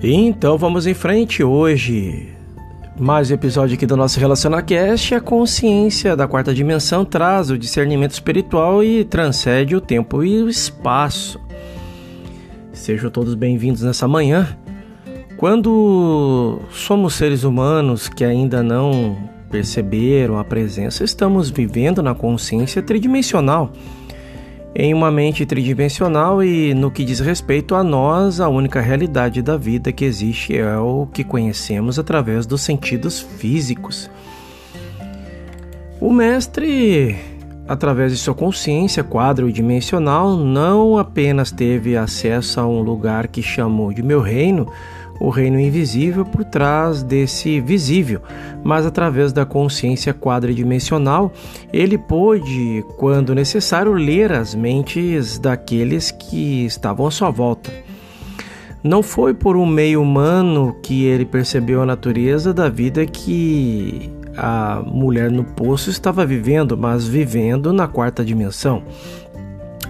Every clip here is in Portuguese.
Então vamos em frente hoje. Mais um episódio aqui do nosso RelacionaCast. A consciência da quarta dimensão traz o discernimento espiritual e transcende o tempo e o espaço. Sejam todos bem-vindos nessa manhã. Quando somos seres humanos que ainda não perceberam a presença, estamos vivendo na consciência tridimensional em uma mente tridimensional e no que diz respeito a nós, a única realidade da vida que existe é o que conhecemos através dos sentidos físicos. O mestre, através de sua consciência quadridimensional, não apenas teve acesso a um lugar que chamou de meu reino, o reino invisível por trás desse visível, mas através da consciência quadridimensional, ele pôde, quando necessário, ler as mentes daqueles que estavam à sua volta. Não foi por um meio humano que ele percebeu a natureza da vida que a mulher no poço estava vivendo, mas vivendo na quarta dimensão.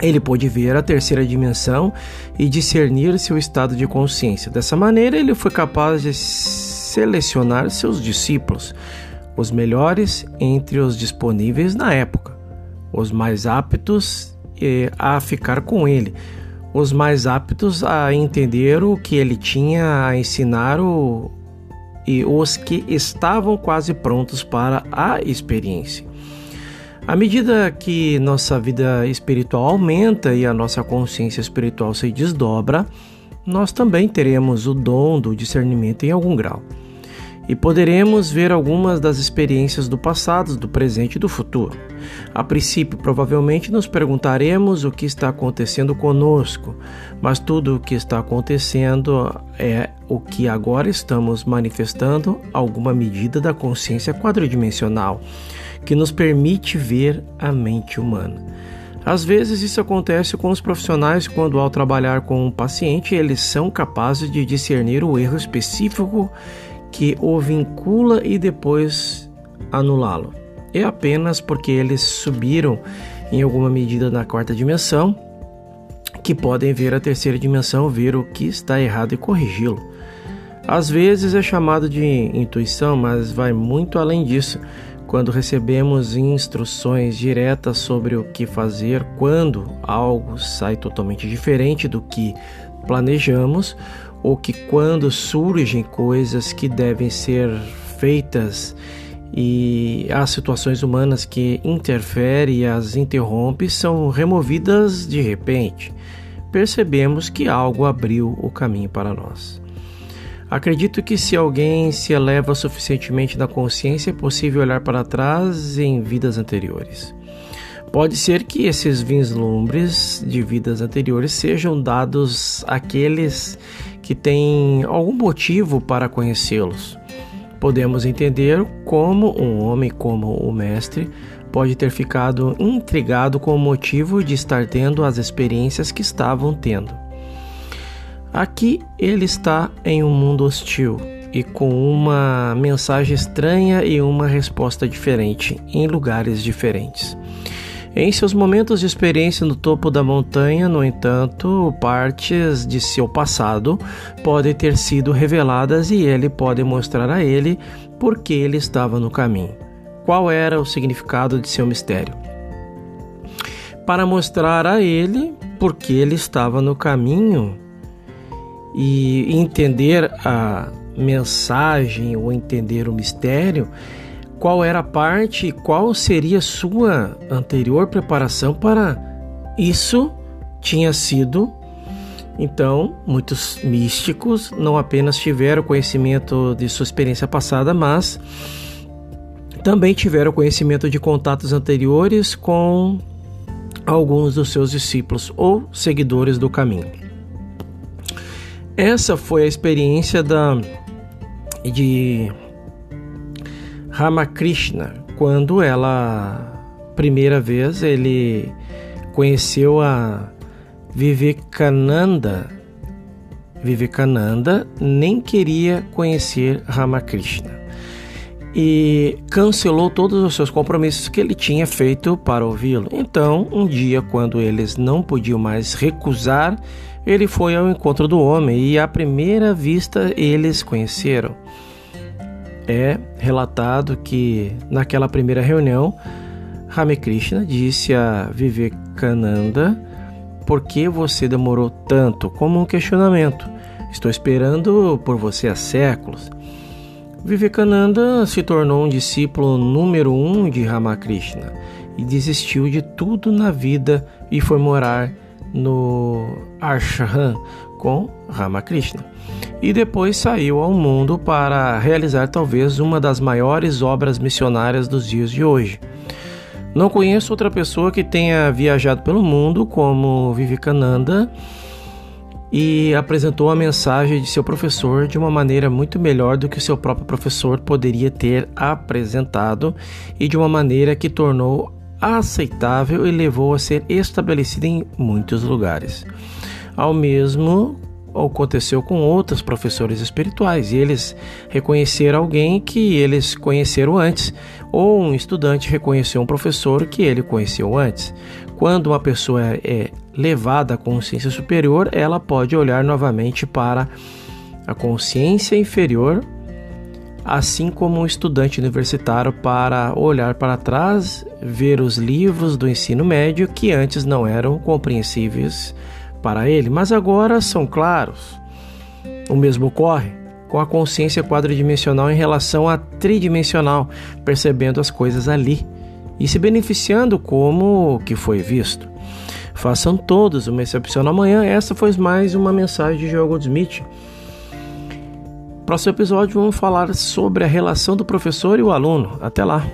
Ele pôde ver a terceira dimensão e discernir seu estado de consciência. Dessa maneira, ele foi capaz de selecionar seus discípulos, os melhores entre os disponíveis na época, os mais aptos a ficar com ele, os mais aptos a entender o que ele tinha a ensinar o, e os que estavam quase prontos para a experiência. À medida que nossa vida espiritual aumenta e a nossa consciência espiritual se desdobra, nós também teremos o dom do discernimento em algum grau. E poderemos ver algumas das experiências do passado, do presente e do futuro. A princípio, provavelmente nos perguntaremos o que está acontecendo conosco, mas tudo o que está acontecendo é o que agora estamos manifestando alguma medida da consciência quadridimensional que nos permite ver a mente humana. Às vezes isso acontece com os profissionais quando ao trabalhar com um paciente eles são capazes de discernir o erro específico que o vincula e depois anulá-lo. É apenas porque eles subiram em alguma medida na quarta dimensão que podem ver a terceira dimensão, ver o que está errado e corrigi-lo. Às vezes é chamado de intuição, mas vai muito além disso quando recebemos instruções diretas sobre o que fazer quando algo sai totalmente diferente do que planejamos, ou que quando surgem coisas que devem ser feitas e as situações humanas que interferem e as interrompem são removidas de repente, percebemos que algo abriu o caminho para nós. Acredito que se alguém se eleva suficientemente na consciência, é possível olhar para trás em vidas anteriores. Pode ser que esses vislumbres de vidas anteriores sejam dados àqueles que têm algum motivo para conhecê-los. Podemos entender como um homem como o mestre pode ter ficado intrigado com o motivo de estar tendo as experiências que estavam tendo. Aqui ele está em um mundo hostil e com uma mensagem estranha e uma resposta diferente em lugares diferentes. Em seus momentos de experiência no topo da montanha, no entanto, partes de seu passado podem ter sido reveladas e ele pode mostrar a ele por que ele estava no caminho. Qual era o significado de seu mistério? Para mostrar a ele por que ele estava no caminho, e entender a mensagem ou entender o mistério, qual era a parte, qual seria sua anterior preparação para isso tinha sido. Então, muitos místicos não apenas tiveram conhecimento de sua experiência passada, mas também tiveram conhecimento de contatos anteriores com alguns dos seus discípulos ou seguidores do caminho. Essa foi a experiência da de Ramakrishna quando ela primeira vez ele conheceu a Vivekananda. Vivekananda nem queria conhecer Ramakrishna. E cancelou todos os seus compromissos que ele tinha feito para ouvi-lo. Então, um dia, quando eles não podiam mais recusar, ele foi ao encontro do homem e à primeira vista eles conheceram. É relatado que naquela primeira reunião, Ramakrishna disse a Vivekananda: Por que você demorou tanto? Como um questionamento. Estou esperando por você há séculos. Vivekananda se tornou um discípulo número um de Ramakrishna e desistiu de tudo na vida e foi morar no Ashram com Ramakrishna. E depois saiu ao mundo para realizar talvez uma das maiores obras missionárias dos dias de hoje. Não conheço outra pessoa que tenha viajado pelo mundo como Vivekananda e apresentou a mensagem de seu professor de uma maneira muito melhor do que seu próprio professor poderia ter apresentado e de uma maneira que tornou aceitável e levou a ser estabelecida em muitos lugares. Ao mesmo aconteceu com outros professores espirituais e eles reconheceram alguém que eles conheceram antes, ou um estudante reconheceu um professor que ele conheceu antes. Quando uma pessoa é levada à consciência superior, ela pode olhar novamente para a consciência inferior, assim como um estudante universitário para olhar para trás, ver os livros do ensino médio que antes não eram compreensíveis para ele, mas agora são claros. O mesmo ocorre com a consciência quadridimensional em relação à tridimensional, percebendo as coisas ali e se beneficiando como o que foi visto. Façam todos uma excepcional amanhã. Essa foi mais uma mensagem de Joel Goldsmith. Próximo episódio vamos falar sobre a relação do professor e o aluno. Até lá!